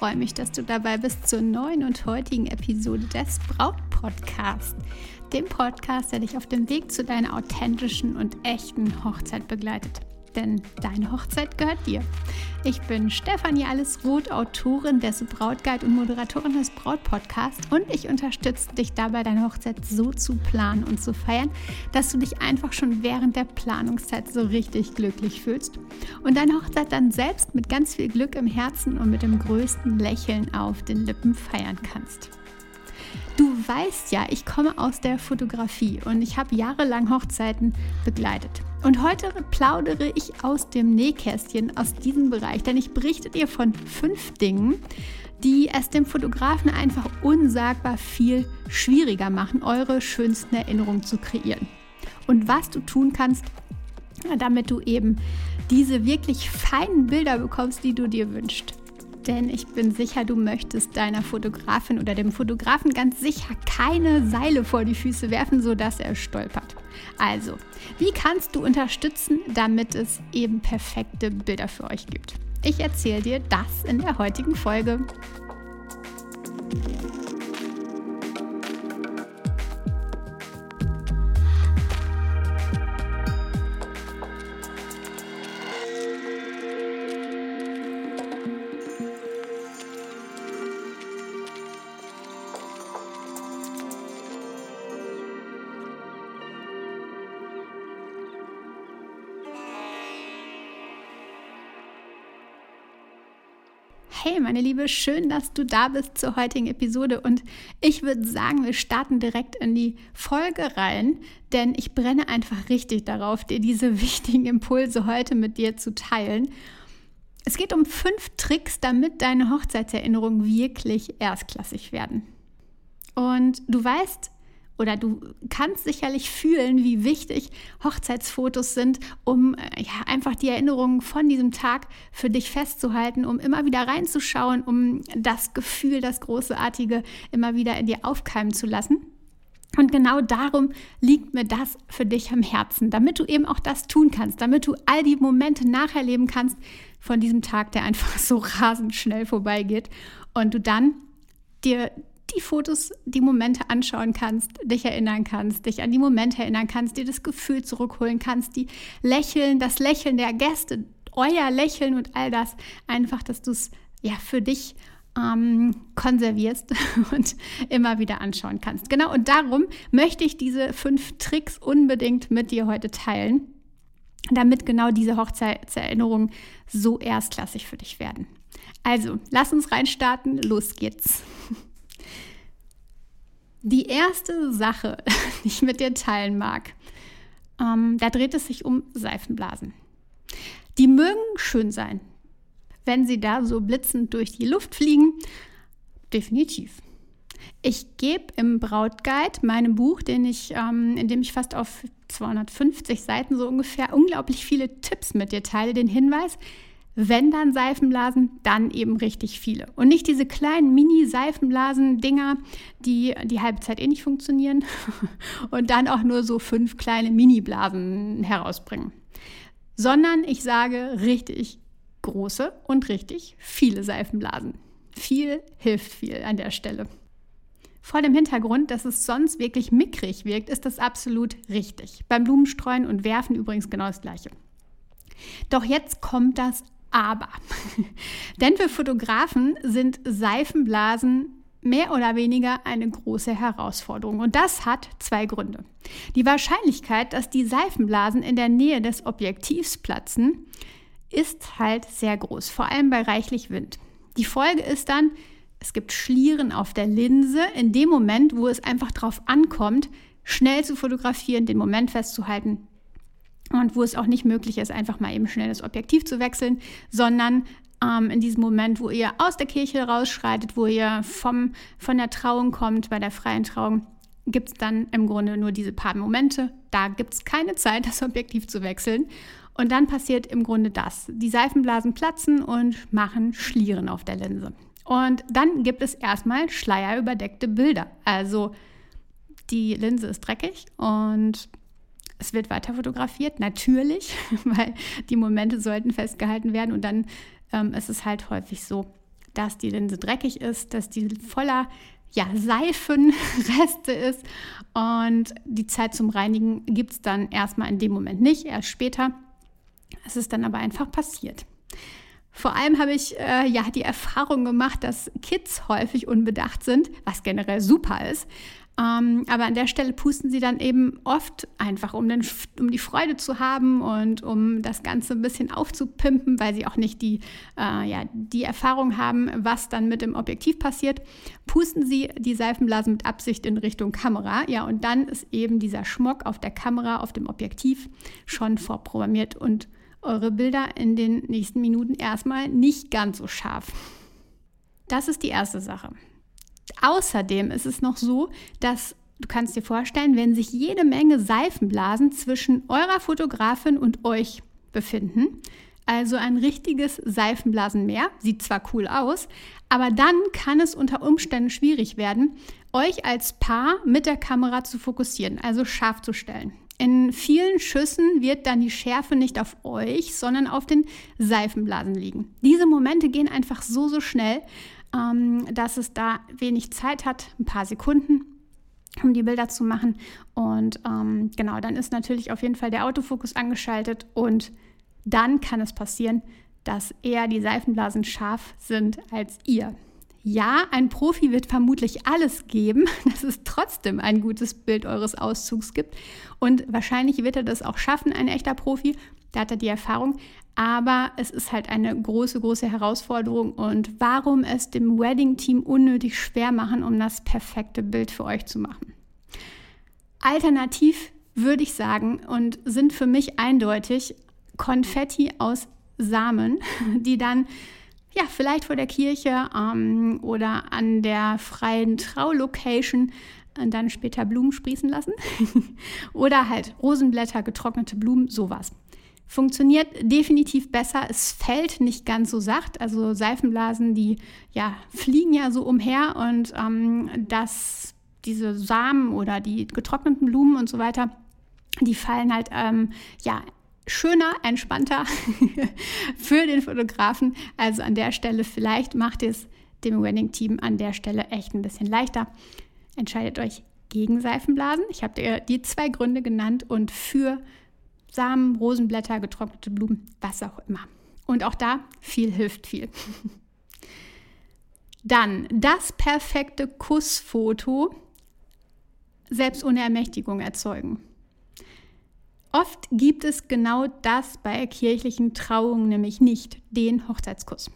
freue mich, dass du dabei bist zur neuen und heutigen Episode des Braut Podcast, dem Podcast, der dich auf dem Weg zu deiner authentischen und echten Hochzeit begleitet denn deine Hochzeit gehört dir. Ich bin Stefanie Allesroth, Autorin des Brautguide und Moderatorin des Brautpodcasts und ich unterstütze dich dabei, deine Hochzeit so zu planen und zu feiern, dass du dich einfach schon während der Planungszeit so richtig glücklich fühlst und deine Hochzeit dann selbst mit ganz viel Glück im Herzen und mit dem größten Lächeln auf den Lippen feiern kannst. Du weißt ja, ich komme aus der Fotografie und ich habe jahrelang Hochzeiten begleitet. Und heute plaudere ich aus dem Nähkästchen aus diesem Bereich, denn ich berichte dir von fünf Dingen, die es dem Fotografen einfach unsagbar viel schwieriger machen, eure schönsten Erinnerungen zu kreieren. Und was du tun kannst, damit du eben diese wirklich feinen Bilder bekommst, die du dir wünschst denn ich bin sicher, du möchtest deiner Fotografin oder dem Fotografen ganz sicher keine Seile vor die Füße werfen, sodass er stolpert. Also, wie kannst du unterstützen, damit es eben perfekte Bilder für euch gibt? Ich erzähle dir das in der heutigen Folge. Hey, meine Liebe, schön, dass du da bist zur heutigen Episode. Und ich würde sagen, wir starten direkt in die Folge rein, denn ich brenne einfach richtig darauf, dir diese wichtigen Impulse heute mit dir zu teilen. Es geht um fünf Tricks, damit deine Hochzeitserinnerungen wirklich erstklassig werden. Und du weißt, oder du kannst sicherlich fühlen, wie wichtig Hochzeitsfotos sind, um äh, ja, einfach die Erinnerungen von diesem Tag für dich festzuhalten, um immer wieder reinzuschauen, um das Gefühl, das Großartige immer wieder in dir aufkeimen zu lassen. Und genau darum liegt mir das für dich am Herzen, damit du eben auch das tun kannst, damit du all die Momente nacherleben kannst von diesem Tag, der einfach so rasend schnell vorbeigeht und du dann dir die Fotos, die Momente anschauen kannst, dich erinnern kannst, dich an die Momente erinnern kannst, dir das Gefühl zurückholen kannst, die Lächeln, das Lächeln der Gäste, euer Lächeln und all das, einfach, dass du es ja für dich ähm, konservierst und immer wieder anschauen kannst. Genau, und darum möchte ich diese fünf Tricks unbedingt mit dir heute teilen, damit genau diese Hochzeitserinnerungen so erstklassig für dich werden. Also, lass uns reinstarten, los geht's. Die erste Sache, die ich mit dir teilen mag, ähm, da dreht es sich um Seifenblasen. Die mögen schön sein, wenn sie da so blitzend durch die Luft fliegen. Definitiv. Ich gebe im Brautguide, meinem Buch, den ich, ähm, in dem ich fast auf 250 Seiten so ungefähr unglaublich viele Tipps mit dir teile, den Hinweis, wenn dann Seifenblasen, dann eben richtig viele. Und nicht diese kleinen Mini-Seifenblasen-Dinger, die die halbe Zeit eh nicht funktionieren und dann auch nur so fünf kleine Mini-Blasen herausbringen. Sondern ich sage richtig große und richtig viele Seifenblasen. Viel hilft viel an der Stelle. Vor dem Hintergrund, dass es sonst wirklich mickrig wirkt, ist das absolut richtig. Beim Blumenstreuen und Werfen übrigens genau das Gleiche. Doch jetzt kommt das aber, denn für Fotografen sind Seifenblasen mehr oder weniger eine große Herausforderung. Und das hat zwei Gründe. Die Wahrscheinlichkeit, dass die Seifenblasen in der Nähe des Objektivs platzen, ist halt sehr groß, vor allem bei reichlich Wind. Die Folge ist dann, es gibt Schlieren auf der Linse in dem Moment, wo es einfach darauf ankommt, schnell zu fotografieren, den Moment festzuhalten, und wo es auch nicht möglich ist, einfach mal eben schnell das Objektiv zu wechseln, sondern ähm, in diesem Moment, wo ihr aus der Kirche rausschreitet, wo ihr vom, von der Trauung kommt, bei der freien Trauung, gibt es dann im Grunde nur diese paar Momente. Da gibt es keine Zeit, das Objektiv zu wechseln. Und dann passiert im Grunde das. Die Seifenblasen platzen und machen Schlieren auf der Linse. Und dann gibt es erstmal schleierüberdeckte Bilder. Also die Linse ist dreckig und es wird weiter fotografiert, natürlich, weil die Momente sollten festgehalten werden. Und dann ähm, ist es halt häufig so, dass die Linse dreckig ist, dass die voller ja, Seifenreste ist. Und die Zeit zum Reinigen gibt es dann erstmal in dem Moment nicht, erst später. Es ist dann aber einfach passiert. Vor allem habe ich äh, ja die Erfahrung gemacht, dass Kids häufig unbedacht sind, was generell super ist. Ähm, aber an der Stelle pusten sie dann eben oft einfach, um, den, um die Freude zu haben und um das Ganze ein bisschen aufzupimpen, weil sie auch nicht die, äh, ja, die Erfahrung haben, was dann mit dem Objektiv passiert. Pusten sie die Seifenblasen mit Absicht in Richtung Kamera. Ja, und dann ist eben dieser Schmuck auf der Kamera, auf dem Objektiv schon vorprogrammiert und eure Bilder in den nächsten Minuten erstmal nicht ganz so scharf. Das ist die erste Sache. Außerdem ist es noch so, dass du kannst dir vorstellen, wenn sich jede Menge Seifenblasen zwischen eurer Fotografin und euch befinden, also ein richtiges Seifenblasenmeer, sieht zwar cool aus, aber dann kann es unter Umständen schwierig werden, euch als Paar mit der Kamera zu fokussieren, also scharf zu stellen. In vielen Schüssen wird dann die Schärfe nicht auf euch, sondern auf den Seifenblasen liegen. Diese Momente gehen einfach so, so schnell, dass es da wenig Zeit hat, ein paar Sekunden, um die Bilder zu machen. Und ähm, genau, dann ist natürlich auf jeden Fall der Autofokus angeschaltet und dann kann es passieren, dass eher die Seifenblasen scharf sind als ihr. Ja, ein Profi wird vermutlich alles geben, dass es trotzdem ein gutes Bild eures Auszugs gibt. Und wahrscheinlich wird er das auch schaffen, ein echter Profi. Da hat er die Erfahrung. Aber es ist halt eine große, große Herausforderung. Und warum es dem Wedding-Team unnötig schwer machen, um das perfekte Bild für euch zu machen? Alternativ würde ich sagen und sind für mich eindeutig Konfetti aus Samen, die dann ja, vielleicht vor der Kirche ähm, oder an der freien Traulocation äh, dann später Blumen sprießen lassen. oder halt Rosenblätter, getrocknete Blumen, sowas. Funktioniert definitiv besser. Es fällt nicht ganz so sacht. Also Seifenblasen, die ja fliegen ja so umher und ähm, das, diese Samen oder die getrockneten Blumen und so weiter, die fallen halt ähm, ja schöner, entspannter für den Fotografen. Also an der Stelle vielleicht macht es dem Wedding-Team an der Stelle echt ein bisschen leichter. Entscheidet euch gegen Seifenblasen. Ich habe dir die zwei Gründe genannt und für Samen, Rosenblätter, getrocknete Blumen, was auch immer. Und auch da, viel hilft viel. Dann das perfekte Kussfoto selbst ohne Ermächtigung erzeugen. Oft gibt es genau das bei kirchlichen Trauungen nämlich nicht, den Hochzeitskuss.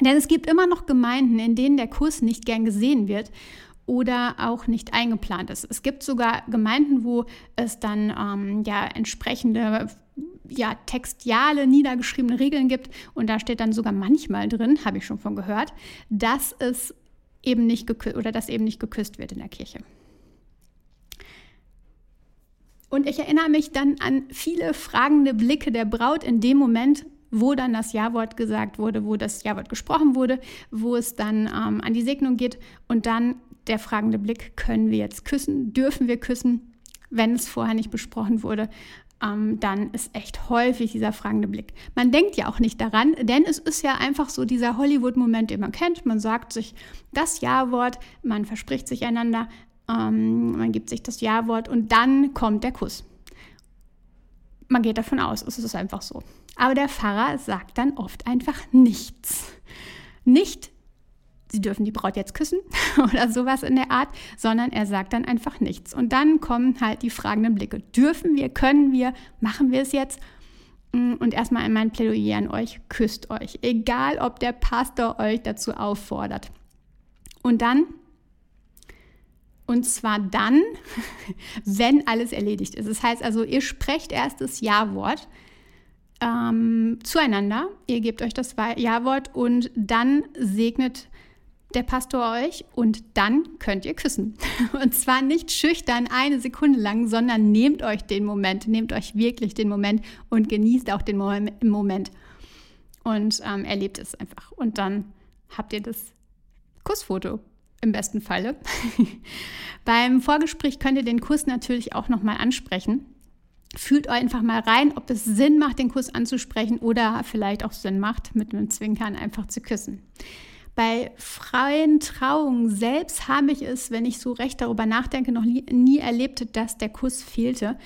Denn es gibt immer noch Gemeinden, in denen der Kuss nicht gern gesehen wird oder auch nicht eingeplant ist. Es gibt sogar Gemeinden, wo es dann ähm, ja entsprechende ja, textiale, niedergeschriebene Regeln gibt und da steht dann sogar manchmal drin, habe ich schon von gehört, dass es eben nicht oder dass eben nicht geküsst wird in der Kirche. Und ich erinnere mich dann an viele fragende Blicke der Braut in dem Moment, wo dann das Ja-Wort gesagt wurde, wo das Ja-Wort gesprochen wurde, wo es dann ähm, an die Segnung geht und dann der fragende Blick, können wir jetzt küssen, dürfen wir küssen, wenn es vorher nicht besprochen wurde, ähm, dann ist echt häufig dieser fragende Blick. Man denkt ja auch nicht daran, denn es ist ja einfach so dieser Hollywood-Moment, den man kennt. Man sagt sich das Ja-Wort, man verspricht sich einander, ähm, man gibt sich das Ja-Wort und dann kommt der Kuss. Man geht davon aus, es ist einfach so. Aber der Pfarrer sagt dann oft einfach nichts. Nicht, sie dürfen die Braut jetzt küssen oder sowas in der Art, sondern er sagt dann einfach nichts. Und dann kommen halt die fragenden Blicke. Dürfen wir, können wir, machen wir es jetzt? Und erstmal mein Plädoyer an euch, küsst euch, egal ob der Pastor euch dazu auffordert. Und dann und zwar dann, wenn alles erledigt ist. Das heißt also, ihr sprecht erst das Ja-Wort ähm, zueinander. Ihr gebt euch das Ja-Wort und dann segnet der Pastor euch und dann könnt ihr küssen. Und zwar nicht schüchtern eine Sekunde lang, sondern nehmt euch den Moment, nehmt euch wirklich den Moment und genießt auch den Moment und ähm, erlebt es einfach. Und dann habt ihr das Kussfoto im besten Falle. Beim Vorgespräch könnt ihr den Kurs natürlich auch nochmal ansprechen. Fühlt einfach mal rein, ob es Sinn macht, den Kuss anzusprechen oder vielleicht auch Sinn macht, mit einem Zwinkern einfach zu küssen. Bei freien Trauungen selbst habe ich es, wenn ich so recht darüber nachdenke, noch nie, erlebt, dass der Kuss fehlte.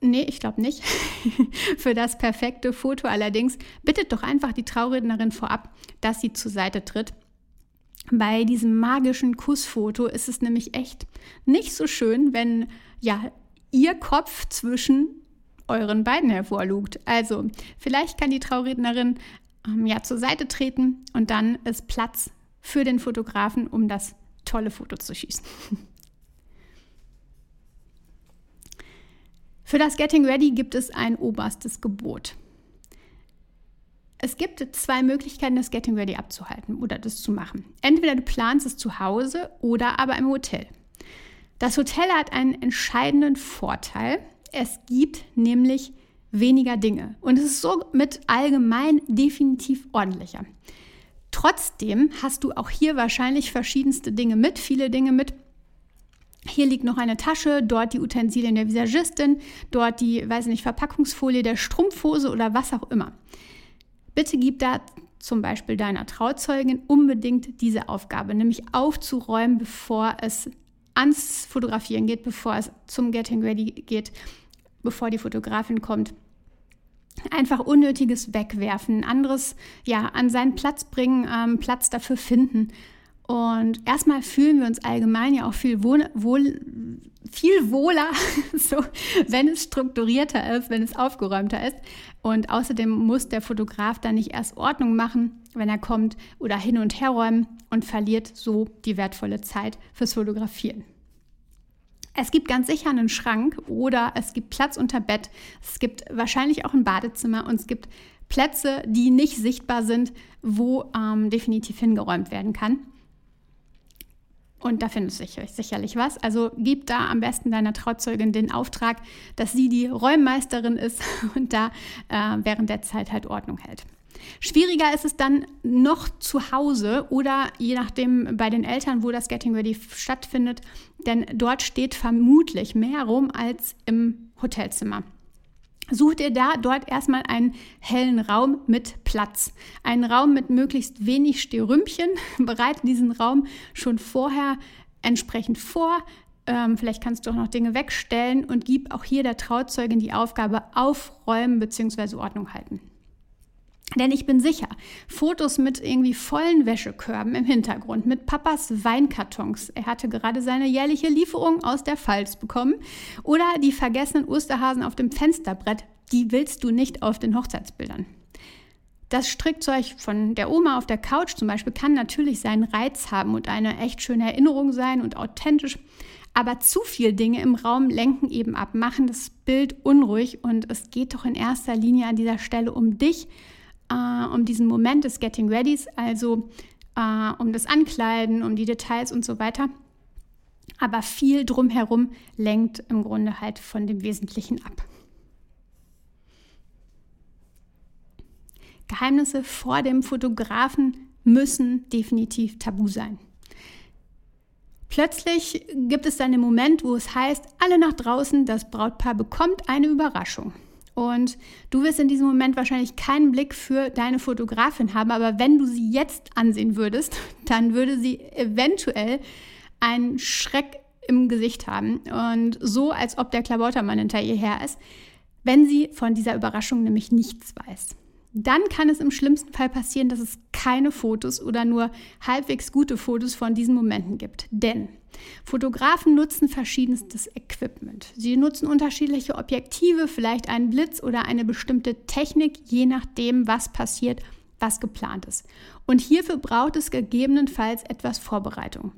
Nee, ich glaube nicht. Für das perfekte Foto allerdings bittet doch einfach die Traurednerin vorab, dass sie zur Seite tritt. Bei diesem magischen Kussfoto ist es nämlich echt nicht so schön, wenn ja ihr Kopf zwischen euren beiden hervorlugt. Also, vielleicht kann die Traurednerin ähm, ja zur Seite treten und dann ist Platz für den Fotografen, um das tolle Foto zu schießen. Für das Getting Ready gibt es ein oberstes Gebot. Es gibt zwei Möglichkeiten, das Getting Ready abzuhalten oder das zu machen. Entweder du planst es zu Hause oder aber im Hotel. Das Hotel hat einen entscheidenden Vorteil. Es gibt nämlich weniger Dinge und es ist somit allgemein definitiv ordentlicher. Trotzdem hast du auch hier wahrscheinlich verschiedenste Dinge mit, viele Dinge mit, hier liegt noch eine Tasche, dort die Utensilien der Visagistin, dort die, weiß nicht, Verpackungsfolie der Strumpfhose oder was auch immer. Bitte gib da zum Beispiel deiner Trauzeugin unbedingt diese Aufgabe, nämlich aufzuräumen, bevor es ans Fotografieren geht, bevor es zum Getting Ready geht, bevor die Fotografin kommt. Einfach Unnötiges wegwerfen, anderes ja an seinen Platz bringen, ähm, Platz dafür finden und erstmal fühlen wir uns allgemein ja auch viel, wohl, wohl, viel wohler, so, wenn es strukturierter ist, wenn es aufgeräumter ist. Und außerdem muss der Fotograf dann nicht erst Ordnung machen, wenn er kommt, oder hin und her räumen und verliert so die wertvolle Zeit fürs Fotografieren. Es gibt ganz sicher einen Schrank oder es gibt Platz unter Bett. Es gibt wahrscheinlich auch ein Badezimmer und es gibt Plätze, die nicht sichtbar sind, wo ähm, definitiv hingeräumt werden kann. Und da findest du sicherlich was. Also gib da am besten deiner Trauzeugin den Auftrag, dass sie die Räummeisterin ist und da äh, während der Zeit halt Ordnung hält. Schwieriger ist es dann noch zu Hause oder je nachdem bei den Eltern, wo das Getting Ready stattfindet, denn dort steht vermutlich mehr rum als im Hotelzimmer. Such dir da dort erstmal einen hellen Raum mit Platz. Einen Raum mit möglichst wenig Sterümpchen. Bereite diesen Raum schon vorher entsprechend vor. Ähm, vielleicht kannst du auch noch Dinge wegstellen und gib auch hier der Trauzeugin die Aufgabe aufräumen bzw. Ordnung halten. Denn ich bin sicher, Fotos mit irgendwie vollen Wäschekörben im Hintergrund, mit Papas Weinkartons, er hatte gerade seine jährliche Lieferung aus der Pfalz bekommen, oder die vergessenen Osterhasen auf dem Fensterbrett, die willst du nicht auf den Hochzeitsbildern. Das Strickzeug von der Oma auf der Couch zum Beispiel kann natürlich seinen Reiz haben und eine echt schöne Erinnerung sein und authentisch, aber zu viel Dinge im Raum lenken eben ab, machen das Bild unruhig und es geht doch in erster Linie an dieser Stelle um dich äh, um diesen Moment des Getting Readys, also äh, um das Ankleiden, um die Details und so weiter. Aber viel drumherum lenkt im Grunde halt von dem Wesentlichen ab. Geheimnisse vor dem Fotografen müssen definitiv tabu sein. Plötzlich gibt es dann den Moment, wo es heißt, alle nach draußen, das Brautpaar bekommt eine Überraschung. Und du wirst in diesem Moment wahrscheinlich keinen Blick für deine Fotografin haben, aber wenn du sie jetzt ansehen würdest, dann würde sie eventuell einen Schreck im Gesicht haben und so, als ob der Klabautermann hinter ihr her ist, wenn sie von dieser Überraschung nämlich nichts weiß. Dann kann es im schlimmsten Fall passieren, dass es keine Fotos oder nur halbwegs gute Fotos von diesen Momenten gibt. Denn Fotografen nutzen verschiedenstes Equipment. Sie nutzen unterschiedliche Objektive, vielleicht einen Blitz oder eine bestimmte Technik, je nachdem, was passiert, was geplant ist. Und hierfür braucht es gegebenenfalls etwas Vorbereitung.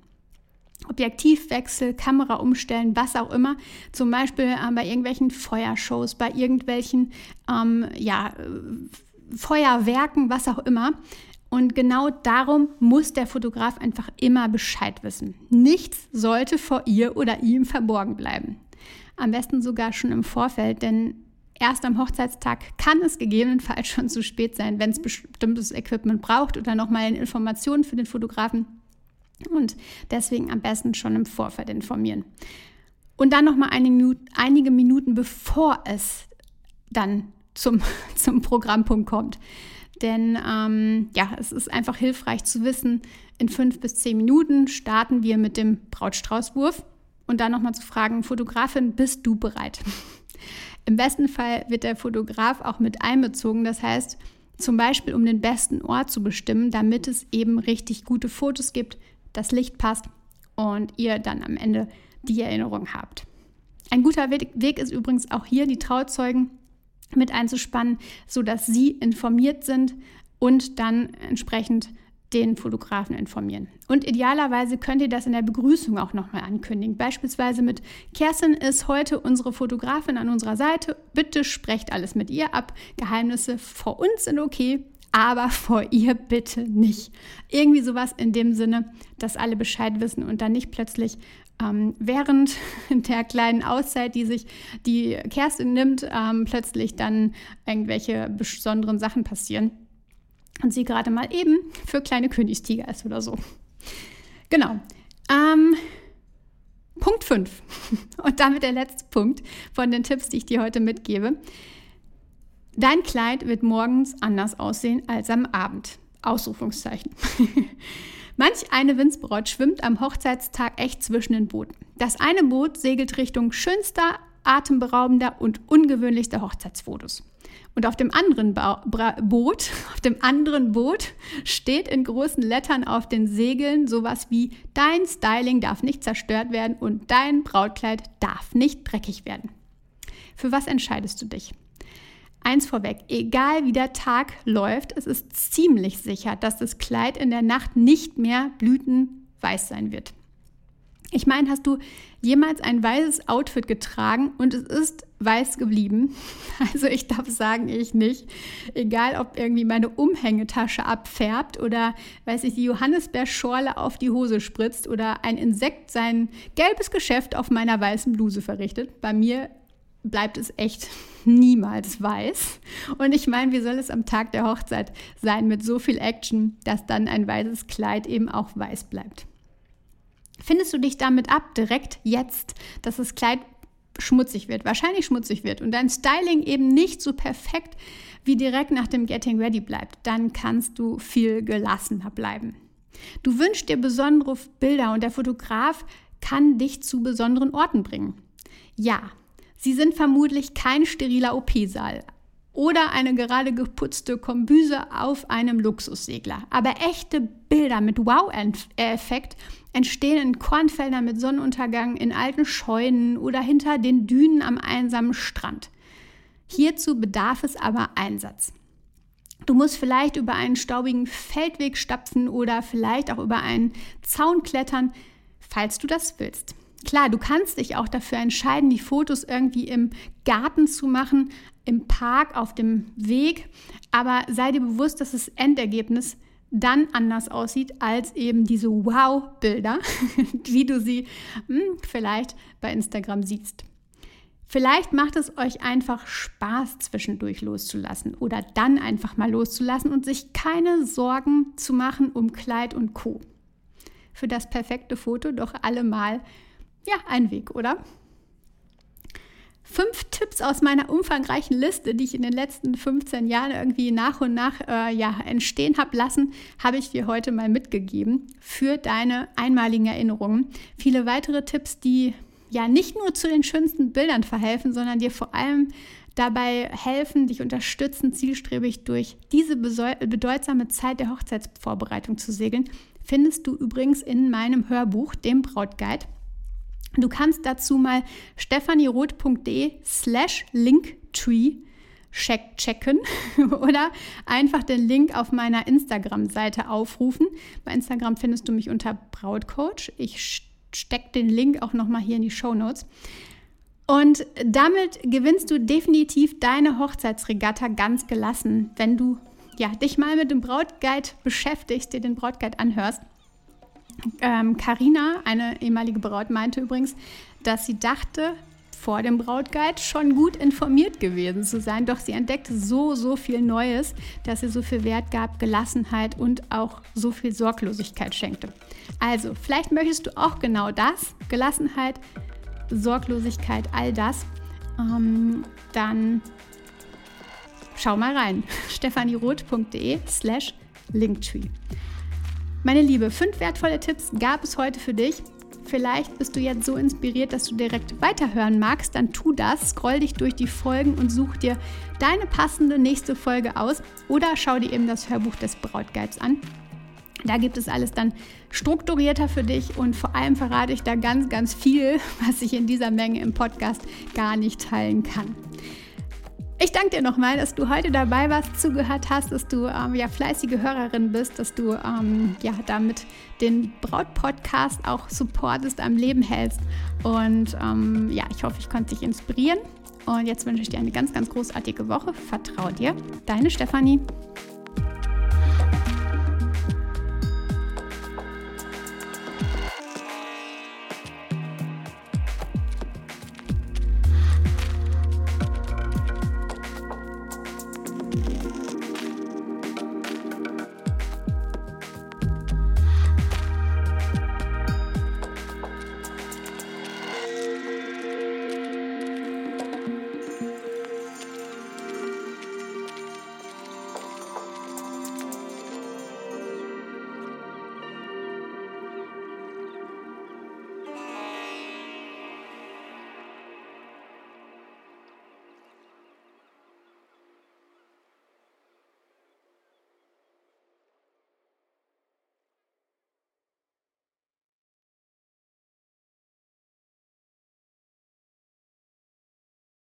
Objektivwechsel, Kamera umstellen, was auch immer. Zum Beispiel äh, bei irgendwelchen Feuershows, bei irgendwelchen ähm, ja, Feuerwerken, was auch immer. Und genau darum muss der Fotograf einfach immer Bescheid wissen. Nichts sollte vor ihr oder ihm verborgen bleiben. Am besten sogar schon im Vorfeld, denn erst am Hochzeitstag kann es gegebenenfalls schon zu spät sein, wenn es bestimmtes Equipment braucht oder nochmal Informationen für den Fotografen. Und deswegen am besten schon im Vorfeld informieren. Und dann nochmal einige, einige Minuten, bevor es dann zum, zum Programmpunkt kommt. Denn ähm, ja, es ist einfach hilfreich zu wissen, in fünf bis zehn Minuten starten wir mit dem Brautstraußwurf und dann nochmal zu fragen, Fotografin, bist du bereit? Im besten Fall wird der Fotograf auch mit einbezogen. Das heißt, zum Beispiel, um den besten Ort zu bestimmen, damit es eben richtig gute Fotos gibt, das Licht passt und ihr dann am Ende die Erinnerung habt. Ein guter Weg ist übrigens auch hier, die Trauzeugen mit einzuspannen, sodass sie informiert sind und dann entsprechend den Fotografen informieren. Und idealerweise könnt ihr das in der Begrüßung auch nochmal ankündigen. Beispielsweise mit Kerstin ist heute unsere Fotografin an unserer Seite. Bitte sprecht alles mit ihr ab. Geheimnisse vor uns sind okay, aber vor ihr bitte nicht. Irgendwie sowas in dem Sinne, dass alle Bescheid wissen und dann nicht plötzlich ähm, während der kleinen Auszeit, die sich die Kerstin nimmt, ähm, plötzlich dann irgendwelche besonderen Sachen passieren und sie gerade mal eben für kleine Königstiger ist oder so. Genau. Ähm, Punkt 5. Und damit der letzte Punkt von den Tipps, die ich dir heute mitgebe. Dein Kleid wird morgens anders aussehen als am Abend. Ausrufungszeichen. Manch eine Winzbraut schwimmt am Hochzeitstag echt zwischen den Booten. Das eine Boot segelt Richtung schönster, atemberaubender und ungewöhnlichster Hochzeitsfotos. Und auf dem anderen ba Boot, auf dem anderen Boot steht in großen Lettern auf den Segeln sowas wie dein Styling darf nicht zerstört werden und dein Brautkleid darf nicht dreckig werden. Für was entscheidest du dich? Eins vorweg, egal wie der Tag läuft, es ist ziemlich sicher, dass das Kleid in der Nacht nicht mehr blütenweiß sein wird. Ich meine, hast du jemals ein weißes Outfit getragen und es ist weiß geblieben? Also ich darf sagen, ich nicht. Egal, ob irgendwie meine Umhängetasche abfärbt oder, weiß ich, die Johannisbeerschorle auf die Hose spritzt oder ein Insekt sein gelbes Geschäft auf meiner weißen Bluse verrichtet. Bei mir bleibt es echt niemals weiß. Und ich meine, wie soll es am Tag der Hochzeit sein mit so viel Action, dass dann ein weißes Kleid eben auch weiß bleibt? Findest du dich damit ab, direkt jetzt, dass das Kleid schmutzig wird, wahrscheinlich schmutzig wird und dein Styling eben nicht so perfekt wie direkt nach dem Getting Ready bleibt, dann kannst du viel gelassener bleiben. Du wünschst dir besondere Bilder und der Fotograf kann dich zu besonderen Orten bringen. Ja, sie sind vermutlich kein steriler OP-Saal, oder eine gerade geputzte Kombüse auf einem Luxussegler. Aber echte Bilder mit Wow-Effekt entstehen in Kornfeldern mit Sonnenuntergang, in alten Scheunen oder hinter den Dünen am einsamen Strand. Hierzu bedarf es aber Einsatz. Du musst vielleicht über einen staubigen Feldweg stapfen oder vielleicht auch über einen Zaun klettern, falls du das willst. Klar, du kannst dich auch dafür entscheiden, die Fotos irgendwie im Garten zu machen, im Park, auf dem Weg, aber sei dir bewusst, dass das Endergebnis dann anders aussieht als eben diese Wow-Bilder, wie du sie hm, vielleicht bei Instagram siehst. Vielleicht macht es euch einfach Spaß, zwischendurch loszulassen oder dann einfach mal loszulassen und sich keine Sorgen zu machen um Kleid und Co. Für das perfekte Foto doch allemal ja, ein Weg, oder? Fünf Tipps aus meiner umfangreichen Liste, die ich in den letzten 15 Jahren irgendwie nach und nach äh, ja, entstehen habe lassen, habe ich dir heute mal mitgegeben für deine einmaligen Erinnerungen. Viele weitere Tipps, die ja nicht nur zu den schönsten Bildern verhelfen, sondern dir vor allem dabei helfen, dich unterstützen, zielstrebig durch diese bedeutsame Zeit der Hochzeitsvorbereitung zu segeln, findest du übrigens in meinem Hörbuch, dem Brautguide. Du kannst dazu mal stefanieroth.de slash linktree checken oder einfach den Link auf meiner Instagram-Seite aufrufen. Bei Instagram findest du mich unter Brautcoach. Ich stecke den Link auch nochmal hier in die Show Notes. Und damit gewinnst du definitiv deine Hochzeitsregatta ganz gelassen, wenn du ja, dich mal mit dem Brautguide beschäftigst, dir den Brautguide anhörst. Karina, ähm, eine ehemalige Braut, meinte übrigens, dass sie dachte, vor dem Brautguide schon gut informiert gewesen zu sein, doch sie entdeckte so, so viel Neues, dass sie so viel Wert gab, Gelassenheit und auch so viel Sorglosigkeit schenkte. Also, vielleicht möchtest du auch genau das, Gelassenheit Sorglosigkeit, all das, ähm, dann schau mal rein. stefanieroth.de slash linktree. Meine Liebe, fünf wertvolle Tipps gab es heute für dich. Vielleicht bist du jetzt so inspiriert, dass du direkt weiterhören magst, dann tu das, scroll dich durch die Folgen und such dir deine passende nächste Folge aus oder schau dir eben das Hörbuch des Brautguides an. Da gibt es alles dann strukturierter für dich und vor allem verrate ich da ganz, ganz viel, was ich in dieser Menge im Podcast gar nicht teilen kann. Ich danke dir nochmal, dass du heute dabei warst, zugehört hast, dass du ähm, ja fleißige Hörerin bist, dass du ähm, ja damit den Braut-Podcast auch supportest, am Leben hältst. Und ähm, ja, ich hoffe, ich konnte dich inspirieren. Und jetzt wünsche ich dir eine ganz, ganz großartige Woche. Vertrau dir. Deine Stefanie.